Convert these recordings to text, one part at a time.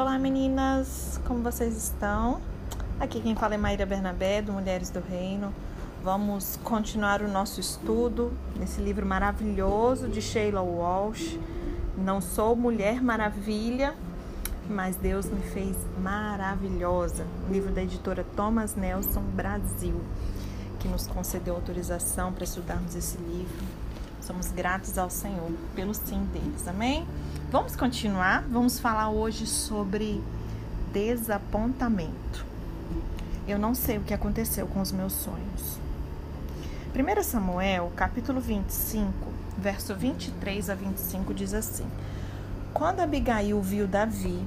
Olá meninas, como vocês estão? Aqui quem fala é Maíra Bernabé, do Mulheres do Reino. Vamos continuar o nosso estudo nesse livro maravilhoso de Sheila Walsh. Não sou Mulher Maravilha, mas Deus me fez maravilhosa. livro da editora Thomas Nelson Brasil, que nos concedeu autorização para estudarmos esse livro. Somos gratos ao Senhor pelo sim deles, amém? Vamos continuar, vamos falar hoje sobre desapontamento. Eu não sei o que aconteceu com os meus sonhos. 1 Samuel, capítulo 25, verso 23 a 25 diz assim: Quando Abigail viu Davi,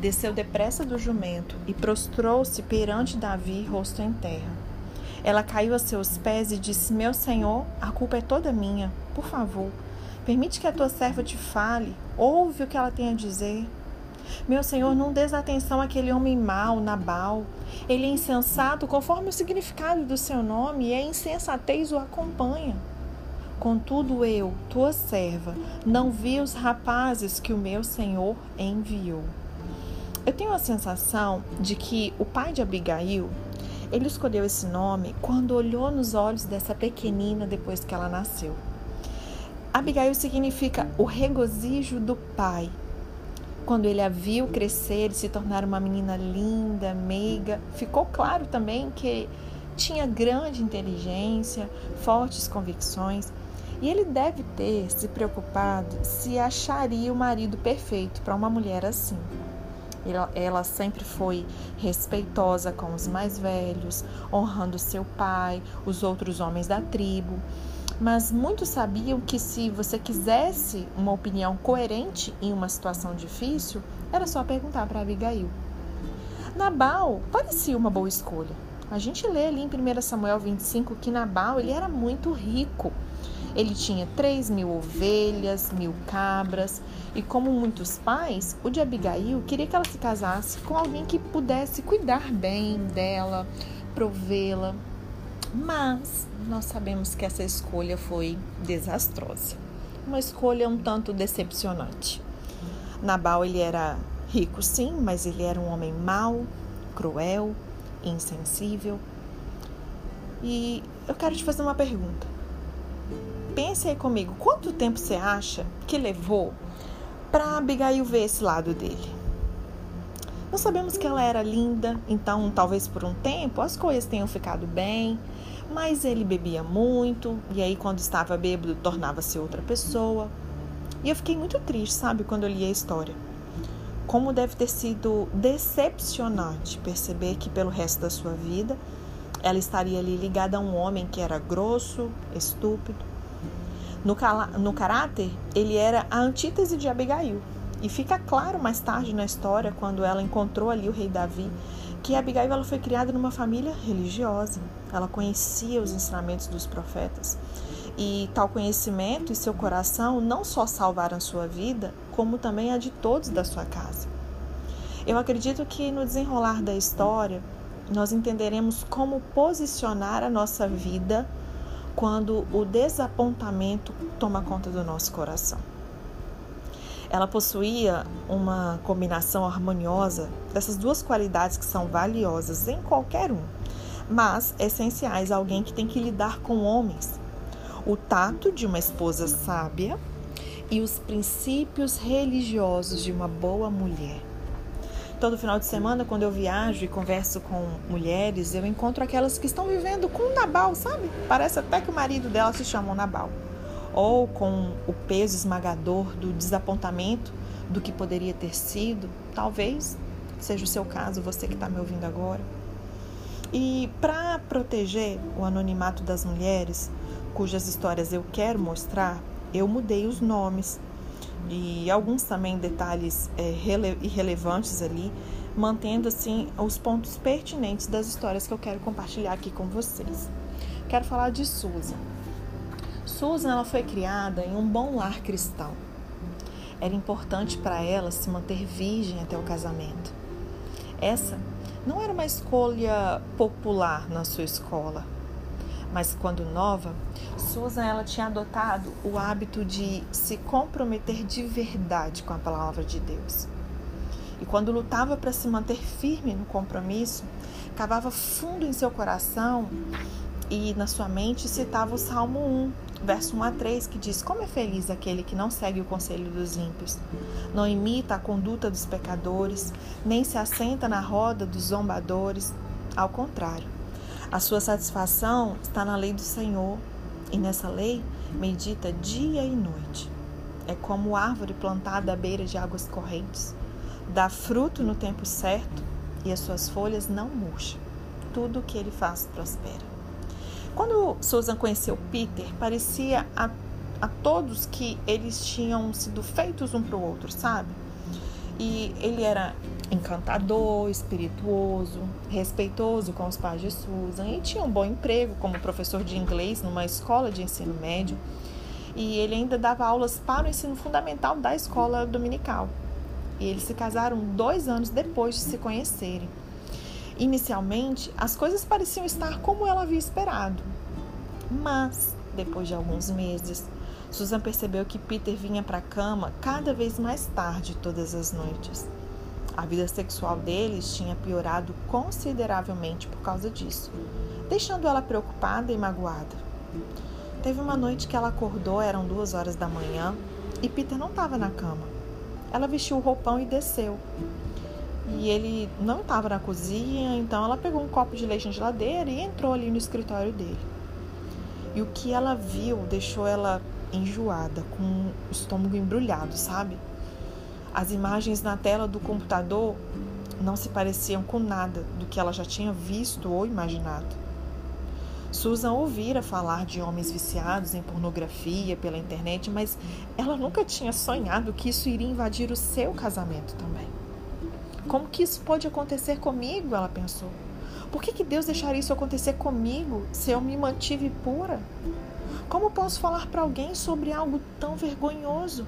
desceu depressa do jumento e prostrou-se perante Davi, rosto em terra. Ela caiu a seus pés e disse: Meu senhor, a culpa é toda minha. Por favor, permite que a tua serva te fale. Ouve o que ela tem a dizer. Meu Senhor, não des atenção àquele homem mau, Nabal. Ele é insensato conforme o significado do seu nome, e a insensatez o acompanha. Contudo, eu, tua serva, não vi os rapazes que o meu Senhor enviou. Eu tenho a sensação de que o pai de Abigail, ele escolheu esse nome quando olhou nos olhos dessa pequenina depois que ela nasceu. Abigail significa o regozijo do pai. Quando ele a viu crescer e se tornar uma menina linda, meiga, ficou claro também que tinha grande inteligência, fortes convicções, e ele deve ter se preocupado se acharia o marido perfeito para uma mulher assim. Ela, sempre foi respeitosa com os mais velhos, honrando seu pai, os outros homens da tribo mas muitos sabiam que se você quisesse uma opinião coerente em uma situação difícil, era só perguntar para Abigail. Nabal parecia uma boa escolha. A gente lê ali em 1 Samuel 25 que Nabal ele era muito rico. Ele tinha 3 mil ovelhas, mil cabras, e como muitos pais, o de Abigail queria que ela se casasse com alguém que pudesse cuidar bem dela, provê-la, mas nós sabemos que essa escolha foi desastrosa. Uma escolha um tanto decepcionante. Nabal ele era rico sim, mas ele era um homem mau, cruel, insensível. E eu quero te fazer uma pergunta. Pense aí comigo, quanto tempo você acha que levou para Abigail ver esse lado dele? Nós sabemos que ela era linda, então talvez por um tempo as coisas tenham ficado bem, mas ele bebia muito e aí quando estava bêbado tornava-se outra pessoa. E eu fiquei muito triste, sabe, quando eu li a história. Como deve ter sido decepcionante perceber que pelo resto da sua vida ela estaria ali ligada a um homem que era grosso, estúpido. No, no caráter, ele era a antítese de Abigail. E fica claro mais tarde na história, quando ela encontrou ali o rei Davi, que Abigail ela foi criada numa família religiosa. Ela conhecia os ensinamentos dos profetas. E tal conhecimento e seu coração não só salvaram sua vida, como também a de todos da sua casa. Eu acredito que no desenrolar da história, nós entenderemos como posicionar a nossa vida quando o desapontamento toma conta do nosso coração. Ela possuía uma combinação harmoniosa dessas duas qualidades que são valiosas em qualquer um, mas essenciais a alguém que tem que lidar com homens. O tato de uma esposa sábia e os princípios religiosos de uma boa mulher. Todo final de semana, quando eu viajo e converso com mulheres, eu encontro aquelas que estão vivendo com Nabal, sabe? Parece até que o marido dela se chama Nabal ou com o peso esmagador do desapontamento do que poderia ter sido, talvez seja o seu caso, você que está me ouvindo agora. E para proteger o anonimato das mulheres, cujas histórias eu quero mostrar, eu mudei os nomes e alguns também detalhes é, irrelevantes ali, mantendo assim os pontos pertinentes das histórias que eu quero compartilhar aqui com vocês. Quero falar de Susan. Susan ela foi criada em um bom lar cristão. Era importante para ela se manter virgem até o casamento. Essa não era uma escolha popular na sua escola, mas quando nova, Susan ela tinha adotado o hábito de se comprometer de verdade com a palavra de Deus. E quando lutava para se manter firme no compromisso, cavava fundo em seu coração e na sua mente citava o Salmo 1, verso 1 a 3, que diz: Como é feliz aquele que não segue o conselho dos ímpios, não imita a conduta dos pecadores, nem se assenta na roda dos zombadores. Ao contrário, a sua satisfação está na lei do Senhor, e nessa lei medita dia e noite. É como árvore plantada à beira de águas correntes, dá fruto no tempo certo e as suas folhas não murcham. Tudo o que ele faz prospera. Quando Susan conheceu Peter, parecia a, a todos que eles tinham sido feitos um para o outro, sabe? E ele era encantador, espirituoso, respeitoso com os pais de Susan e tinha um bom emprego como professor de inglês numa escola de ensino médio. E ele ainda dava aulas para o ensino fundamental da escola dominical. E eles se casaram dois anos depois de se conhecerem. Inicialmente, as coisas pareciam estar como ela havia esperado. Mas, depois de alguns meses, Susan percebeu que Peter vinha para a cama cada vez mais tarde todas as noites. A vida sexual deles tinha piorado consideravelmente por causa disso, deixando ela preocupada e magoada. Teve uma noite que ela acordou, eram duas horas da manhã, e Peter não estava na cama. Ela vestiu o roupão e desceu e ele não estava na cozinha, então ela pegou um copo de leite na geladeira e entrou ali no escritório dele. E o que ela viu deixou ela enjoada, com o estômago embrulhado, sabe? As imagens na tela do computador não se pareciam com nada do que ela já tinha visto ou imaginado. Susan ouvira falar de homens viciados em pornografia pela internet, mas ela nunca tinha sonhado que isso iria invadir o seu casamento também. Como que isso pode acontecer comigo? Ela pensou. Por que, que Deus deixaria isso acontecer comigo se eu me mantive pura? Como posso falar para alguém sobre algo tão vergonhoso?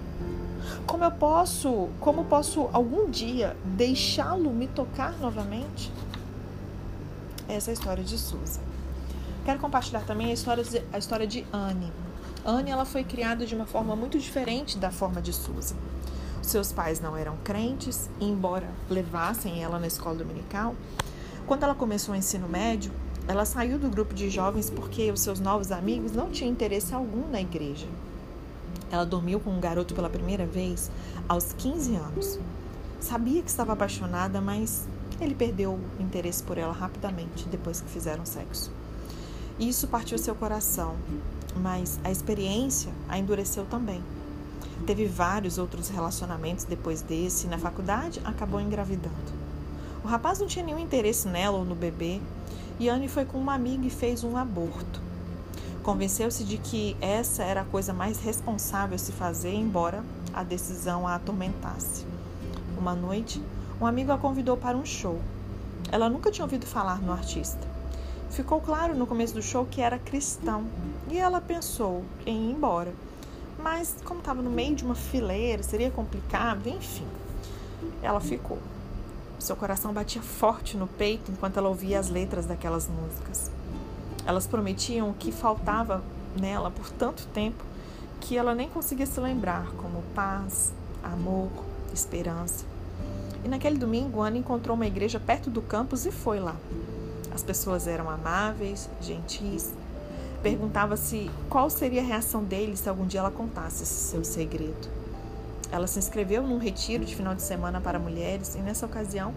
Como eu posso, como posso algum dia deixá-lo me tocar novamente? Essa é a história de Susan. Quero compartilhar também a história de, a história de Anne. Anne ela foi criada de uma forma muito diferente da forma de Susan. Seus pais não eram crentes, embora levassem ela na escola dominical. Quando ela começou o ensino médio, ela saiu do grupo de jovens porque os seus novos amigos não tinham interesse algum na igreja. Ela dormiu com um garoto pela primeira vez aos 15 anos. Sabia que estava apaixonada, mas ele perdeu o interesse por ela rapidamente depois que fizeram sexo. Isso partiu seu coração, mas a experiência a endureceu também. Teve vários outros relacionamentos depois desse e na faculdade acabou engravidando. O rapaz não tinha nenhum interesse nela ou no bebê e Anne foi com uma amiga e fez um aborto. Convenceu-se de que essa era a coisa mais responsável se fazer, embora a decisão a atormentasse. Uma noite, um amigo a convidou para um show. Ela nunca tinha ouvido falar no artista. Ficou claro no começo do show que era cristão e ela pensou em ir embora mas como estava no meio de uma fileira, seria complicado, enfim. Ela ficou. Seu coração batia forte no peito enquanto ela ouvia as letras daquelas músicas. Elas prometiam o que faltava nela por tanto tempo que ela nem conseguia se lembrar, como paz, amor, esperança. E naquele domingo, Ana encontrou uma igreja perto do campus e foi lá. As pessoas eram amáveis, gentis, Perguntava-se qual seria a reação dele se algum dia ela contasse esse seu segredo. Ela se inscreveu num retiro de final de semana para mulheres e, nessa ocasião,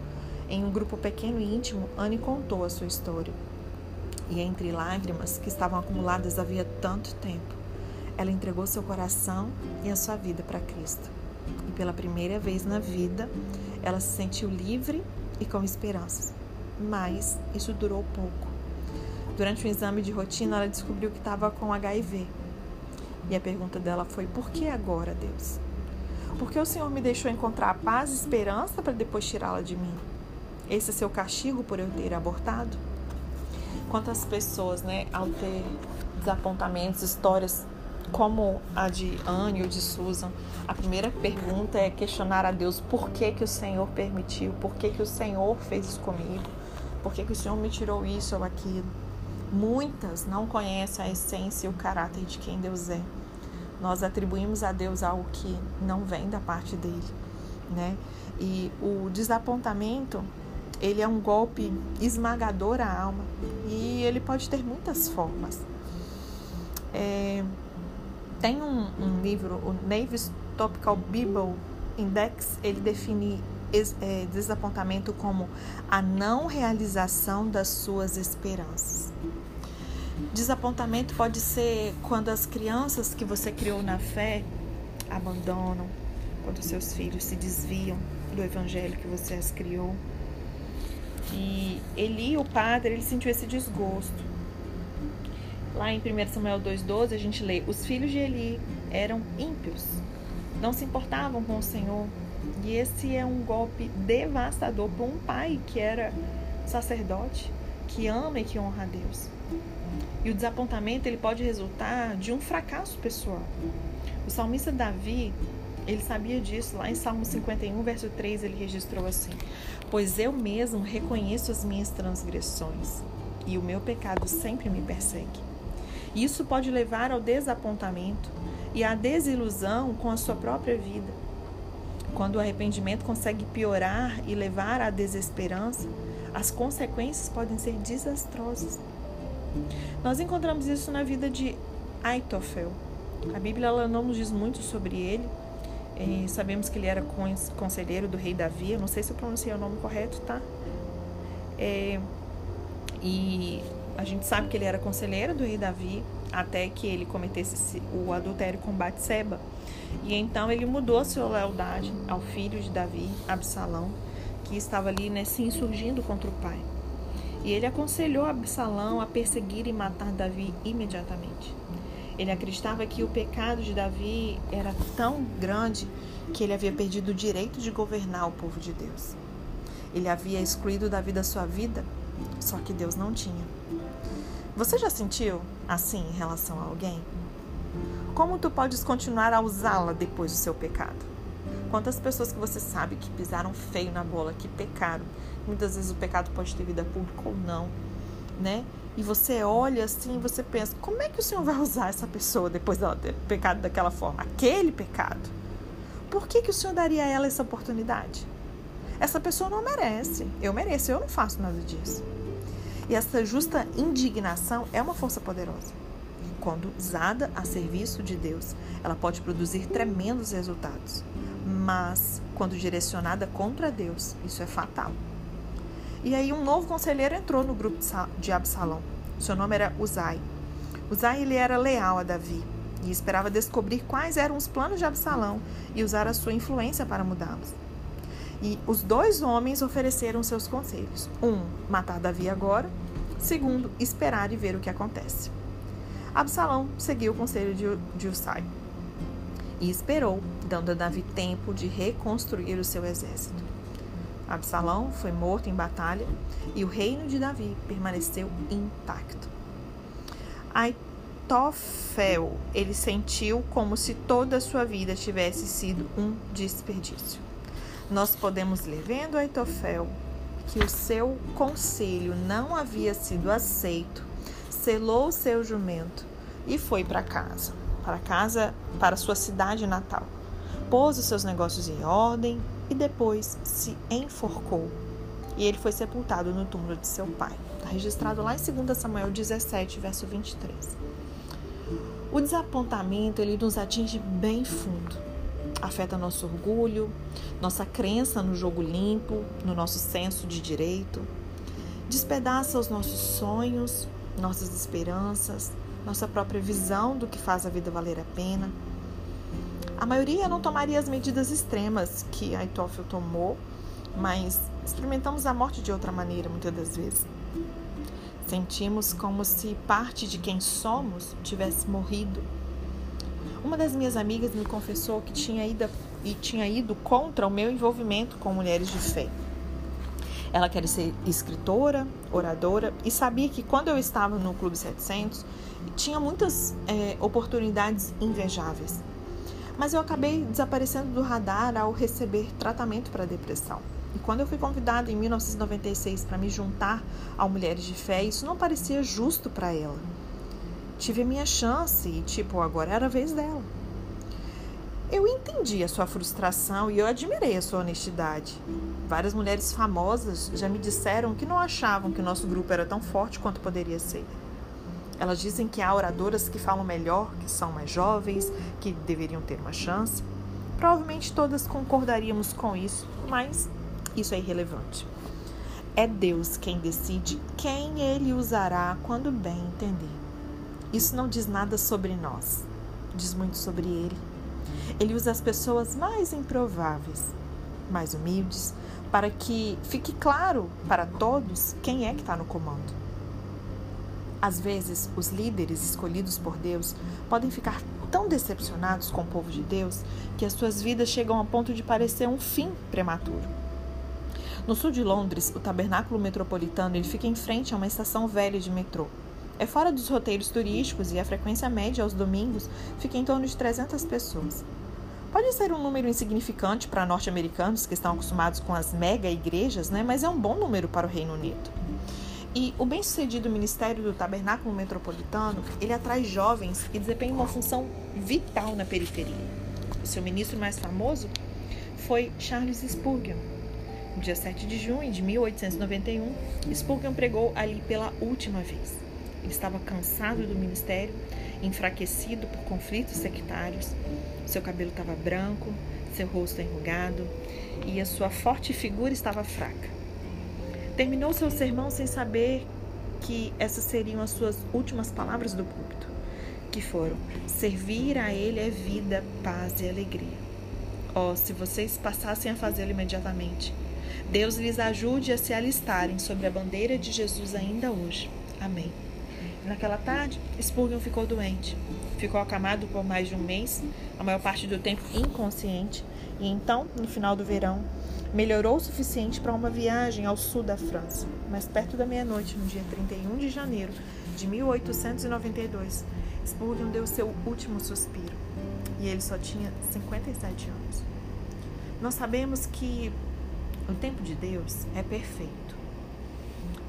em um grupo pequeno e íntimo, Anne contou a sua história. E entre lágrimas que estavam acumuladas havia tanto tempo, ela entregou seu coração e a sua vida para Cristo. E pela primeira vez na vida, ela se sentiu livre e com esperanças. Mas isso durou pouco. Durante um exame de rotina, ela descobriu que estava com HIV. E a pergunta dela foi: por que agora, Deus? Por que o Senhor me deixou encontrar paz e esperança para depois tirá-la de mim? Esse é seu castigo por eu ter abortado? Quantas pessoas, né, ao ter desapontamentos, histórias como a de Anne ou de Susan, a primeira pergunta é questionar a Deus por que, que o Senhor permitiu, por que, que o Senhor fez isso comigo, por que, que o Senhor me tirou isso ou aquilo. Muitas não conhecem a essência e o caráter de quem Deus é. Nós atribuímos a Deus algo que não vem da parte dele. né? E o desapontamento, ele é um golpe esmagador à alma e ele pode ter muitas formas. É, tem um, um, livro, o Navy's Topical Bible Index, ele define é, desapontamento como a não realização das suas esperanças. Desapontamento pode ser quando as crianças que você criou na fé abandonam, quando seus filhos se desviam do evangelho que você as criou. E Eli, o padre, ele sentiu esse desgosto. Lá em 1 Samuel 2,12 a gente lê: Os filhos de Eli eram ímpios, não se importavam com o Senhor. E esse é um golpe devastador para um pai que era sacerdote, que ama e que honra a Deus. E o desapontamento ele pode resultar de um fracasso pessoal. O salmista Davi, ele sabia disso. Lá em Salmo 51, verso 3, ele registrou assim: Pois eu mesmo reconheço as minhas transgressões, e o meu pecado sempre me persegue. Isso pode levar ao desapontamento e à desilusão com a sua própria vida. Quando o arrependimento consegue piorar e levar à desesperança, as consequências podem ser desastrosas. Nós encontramos isso na vida de Aitofel. A Bíblia ela não nos diz muito sobre ele. É, sabemos que ele era conselheiro do rei Davi. Eu não sei se eu pronunciei o nome correto, tá? É, e a gente sabe que ele era conselheiro do rei Davi até que ele cometesse o adultério com Batseba. E então ele mudou sua lealdade ao filho de Davi, Absalão, que estava ali né, se insurgindo contra o pai. E ele aconselhou Absalão a perseguir e matar Davi imediatamente. Ele acreditava que o pecado de Davi era tão grande que ele havia perdido o direito de governar o povo de Deus. Ele havia excluído Davi da sua vida, só que Deus não tinha. Você já sentiu assim em relação a alguém? Como tu podes continuar a usá-la depois do seu pecado? Quantas pessoas que você sabe que pisaram feio na bola, que pecaram? Muitas vezes o pecado pode ter vida pública ou não, né? E você olha assim e você pensa: como é que o Senhor vai usar essa pessoa depois dela ter pecado daquela forma? Aquele pecado. Por que, que o Senhor daria a ela essa oportunidade? Essa pessoa não merece. Eu mereço, eu não faço nada disso. E essa justa indignação é uma força poderosa. Quando usada a serviço de Deus, ela pode produzir tremendos resultados. Mas, quando direcionada contra Deus, isso é fatal. E aí um novo conselheiro entrou no grupo de Absalão. Seu nome era Uzai. Uzai ele era leal a Davi e esperava descobrir quais eram os planos de Absalão e usar a sua influência para mudá-los. E os dois homens ofereceram seus conselhos: um, matar Davi agora; segundo, esperar e ver o que acontece. Absalão seguiu o conselho de, de e esperou, dando a Davi tempo de reconstruir o seu exército. Absalão foi morto em batalha e o reino de Davi permaneceu intacto. Aitofel, ele sentiu como se toda a sua vida tivesse sido um desperdício. Nós podemos ler vendo Aitofel que o seu conselho não havia sido aceito, selou o seu jumento e foi para casa, para casa, para sua cidade natal. Pôs os seus negócios em ordem, e depois se enforcou. E ele foi sepultado no túmulo de seu pai. Está registrado lá em 2 Samuel 17, verso 23. O desapontamento ele nos atinge bem fundo. Afeta nosso orgulho, nossa crença no jogo limpo, no nosso senso de direito. Despedaça os nossos sonhos, nossas esperanças, nossa própria visão do que faz a vida valer a pena a maioria não tomaria as medidas extremas que Aitofel tomou, mas experimentamos a morte de outra maneira muitas das vezes. Sentimos como se parte de quem somos tivesse morrido. Uma das minhas amigas me confessou que tinha ido, e tinha ido contra o meu envolvimento com mulheres de fé. Ela quer ser escritora, oradora e sabia que quando eu estava no Clube 700 tinha muitas é, oportunidades invejáveis mas eu acabei desaparecendo do radar ao receber tratamento para depressão. E quando eu fui convidada em 1996 para me juntar ao Mulheres de Fé, isso não parecia justo para ela. Tive a minha chance e, tipo, agora era a vez dela. Eu entendi a sua frustração e eu admirei a sua honestidade. Várias mulheres famosas já me disseram que não achavam que o nosso grupo era tão forte quanto poderia ser. Elas dizem que há oradoras que falam melhor, que são mais jovens, que deveriam ter uma chance. Provavelmente todas concordaríamos com isso, mas isso é irrelevante. É Deus quem decide quem ele usará quando bem entender. Isso não diz nada sobre nós, diz muito sobre ele. Ele usa as pessoas mais improváveis, mais humildes, para que fique claro para todos quem é que está no comando. Às vezes, os líderes escolhidos por Deus podem ficar tão decepcionados com o povo de Deus que as suas vidas chegam a ponto de parecer um fim prematuro. No sul de Londres, o tabernáculo metropolitano ele fica em frente a uma estação velha de metrô. É fora dos roteiros turísticos e a frequência média aos domingos fica em torno de 300 pessoas. Pode ser um número insignificante para norte-americanos que estão acostumados com as mega igrejas, né? mas é um bom número para o Reino Unido. E o bem-sucedido Ministério do Tabernáculo Metropolitano, ele atrai jovens e desempenha uma função vital na periferia. O seu ministro mais famoso foi Charles Spurgeon. No dia 7 de junho de 1891, Spurgeon pregou ali pela última vez. Ele estava cansado do ministério, enfraquecido por conflitos sectários seu cabelo estava branco, seu rosto enrugado e a sua forte figura estava fraca. Terminou seu sermão sem saber que essas seriam as suas últimas palavras do púlpito, que foram: servir a Ele é vida, paz e alegria. Oh, se vocês passassem a fazê-lo imediatamente. Deus lhes ajude a se alistarem sobre a bandeira de Jesus ainda hoje. Amém. Naquela tarde, Spurgeon ficou doente. Ficou acamado por mais de um mês, a maior parte do tempo inconsciente, e então, no final do verão, melhorou o suficiente para uma viagem ao sul da França. Mas perto da meia-noite, no dia 31 de janeiro de 1892, Spurgeon deu seu último suspiro. E ele só tinha 57 anos. Nós sabemos que o tempo de Deus é perfeito.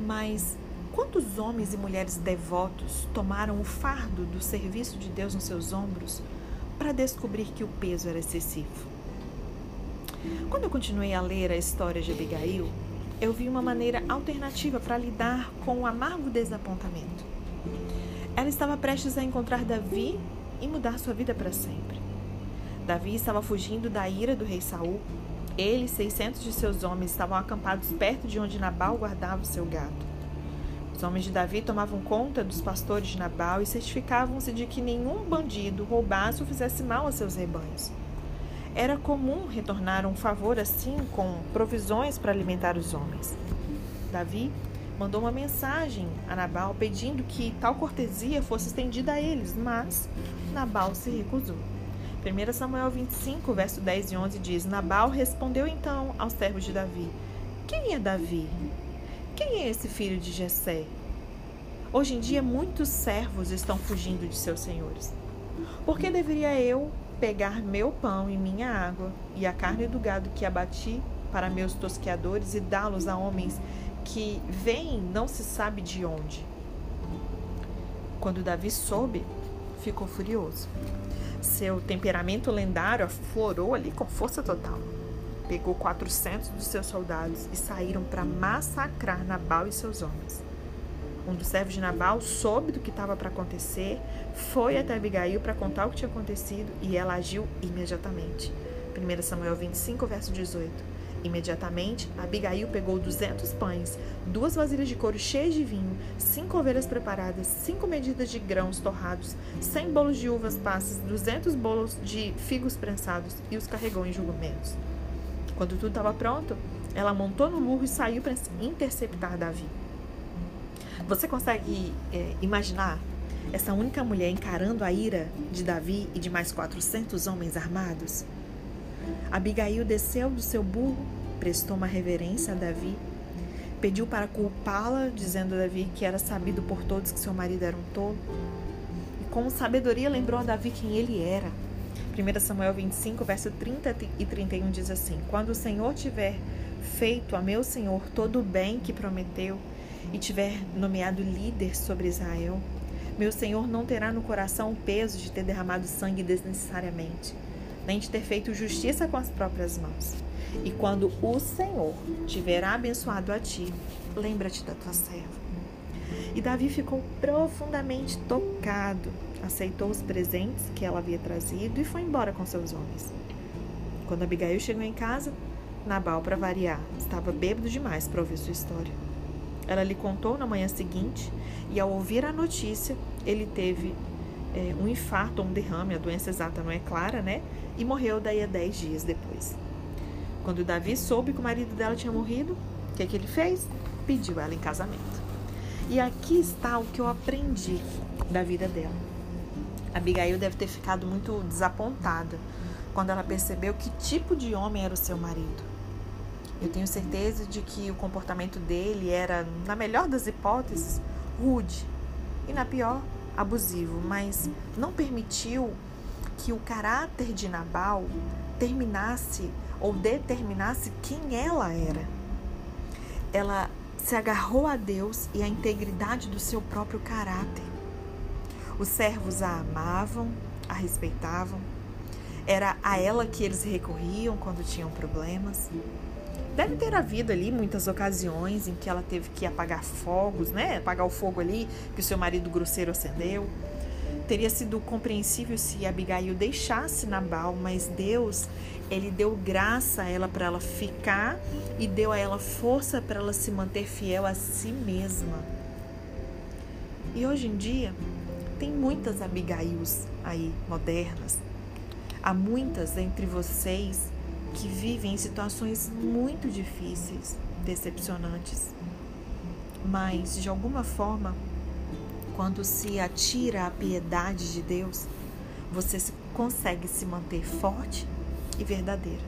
Mas Quantos homens e mulheres devotos tomaram o fardo do serviço de Deus nos seus ombros para descobrir que o peso era excessivo? Quando eu continuei a ler a história de Abigail, eu vi uma maneira alternativa para lidar com o amargo desapontamento. Ela estava prestes a encontrar Davi e mudar sua vida para sempre. Davi estava fugindo da ira do rei Saul. Ele e 600 de seus homens estavam acampados perto de onde Nabal guardava o seu gado. Os homens de Davi tomavam conta dos pastores de Nabal e certificavam-se de que nenhum bandido roubasse ou fizesse mal a seus rebanhos. Era comum retornar um favor assim com provisões para alimentar os homens. Davi mandou uma mensagem a Nabal pedindo que tal cortesia fosse estendida a eles, mas Nabal se recusou. 1 Samuel 25, verso 10 e 11 diz: Nabal respondeu então aos servos de Davi: Quem é Davi? Quem é esse filho de Jessé? Hoje em dia muitos servos estão fugindo de seus senhores. Por que deveria eu pegar meu pão e minha água e a carne do gado que abati para meus tosqueadores e dá-los a homens que vêm não se sabe de onde? Quando Davi soube, ficou furioso. Seu temperamento lendário aflorou ali com força total pegou 400 dos seus soldados e saíram para massacrar Nabal e seus homens. Um dos servos de Nabal soube do que estava para acontecer, foi até Abigail para contar o que tinha acontecido e ela agiu imediatamente. 1 Samuel 25, verso 18. Imediatamente, Abigail pegou 200 pães, duas vasilhas de couro cheias de vinho, cinco ovelhas preparadas, cinco medidas de grãos torrados, cem bolos de uvas passas, 200 bolos de figos prensados e os carregou em julgamentos. Quando tudo estava pronto, ela montou no burro e saiu para interceptar Davi. Você consegue é, imaginar essa única mulher encarando a ira de Davi e de mais 400 homens armados? Abigail desceu do seu burro, prestou uma reverência a Davi, pediu para culpá-la, dizendo a Davi que era sabido por todos que seu marido era um tolo. E com sabedoria lembrou a Davi quem ele era 1 Samuel 25, verso 30 e 31 diz assim: Quando o Senhor tiver feito a meu Senhor todo o bem que prometeu e tiver nomeado líder sobre Israel, meu Senhor não terá no coração o peso de ter derramado sangue desnecessariamente. nem de ter feito justiça com as próprias mãos. E quando o Senhor tiver abençoado a ti, lembra-te da tua serva. E Davi ficou profundamente tocado, aceitou os presentes que ela havia trazido e foi embora com seus homens. Quando Abigail chegou em casa, Nabal, para variar, estava bêbado demais para ouvir sua história. Ela lhe contou na manhã seguinte e, ao ouvir a notícia, ele teve é, um infarto ou um derrame, a doença exata não é clara, né? E morreu daí a dez dias depois. Quando Davi soube que o marido dela tinha morrido, o que, que ele fez? Pediu ela em casamento. E aqui está o que eu aprendi da vida dela. Abigail deve ter ficado muito desapontada quando ela percebeu que tipo de homem era o seu marido. Eu tenho certeza de que o comportamento dele era, na melhor das hipóteses, rude e, na pior, abusivo, mas não permitiu que o caráter de Nabal terminasse ou determinasse quem ela era. Ela se agarrou a Deus e à integridade do seu próprio caráter. Os servos a amavam, a respeitavam. Era a ela que eles recorriam quando tinham problemas. Deve ter havido ali muitas ocasiões em que ela teve que apagar fogos, né? Apagar o fogo ali que o seu marido grosseiro acendeu. Teria sido compreensível se Abigail deixasse Nabal, mas Deus, ele deu graça a ela para ela ficar e deu a ela força para ela se manter fiel a si mesma. E hoje em dia, tem muitas Abigails aí modernas. Há muitas entre vocês que vivem em situações muito difíceis, decepcionantes. Mas, de alguma forma, quando se atira à piedade de Deus, você consegue se manter forte e verdadeira.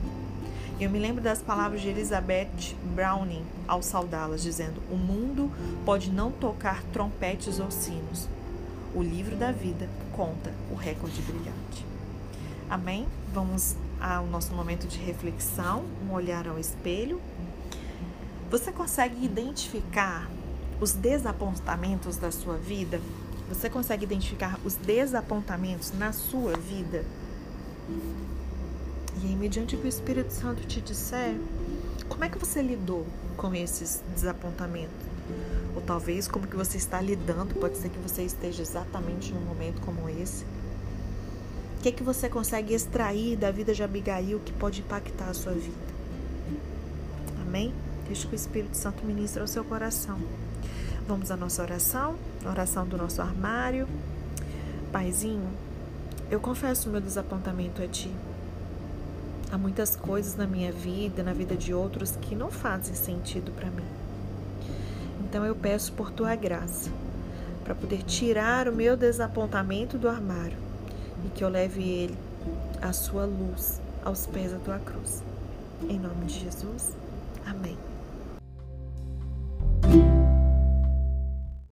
Eu me lembro das palavras de Elizabeth Browning ao saudá-las, dizendo: O mundo pode não tocar trompetes ou sinos. O livro da vida conta o recorde brilhante. Amém? Vamos ao nosso momento de reflexão, um olhar ao espelho. Você consegue identificar os desapontamentos da sua vida? Você consegue identificar os desapontamentos na sua vida? E aí, mediante o que o Espírito Santo te disser, como é que você lidou com esses desapontamentos? Ou talvez como que você está lidando, pode ser que você esteja exatamente num momento como esse que, que você consegue extrair da vida de Abigail que pode impactar a sua vida? Amém? Deixa que o Espírito Santo ministre ao seu coração. Vamos à nossa oração, oração do nosso armário. Paizinho, eu confesso o meu desapontamento a Ti. Há muitas coisas na minha vida, na vida de outros, que não fazem sentido para mim. Então eu peço por Tua graça, para poder tirar o meu desapontamento do armário e que eu leve ele, a sua luz, aos pés da tua cruz. Em nome de Jesus. Amém.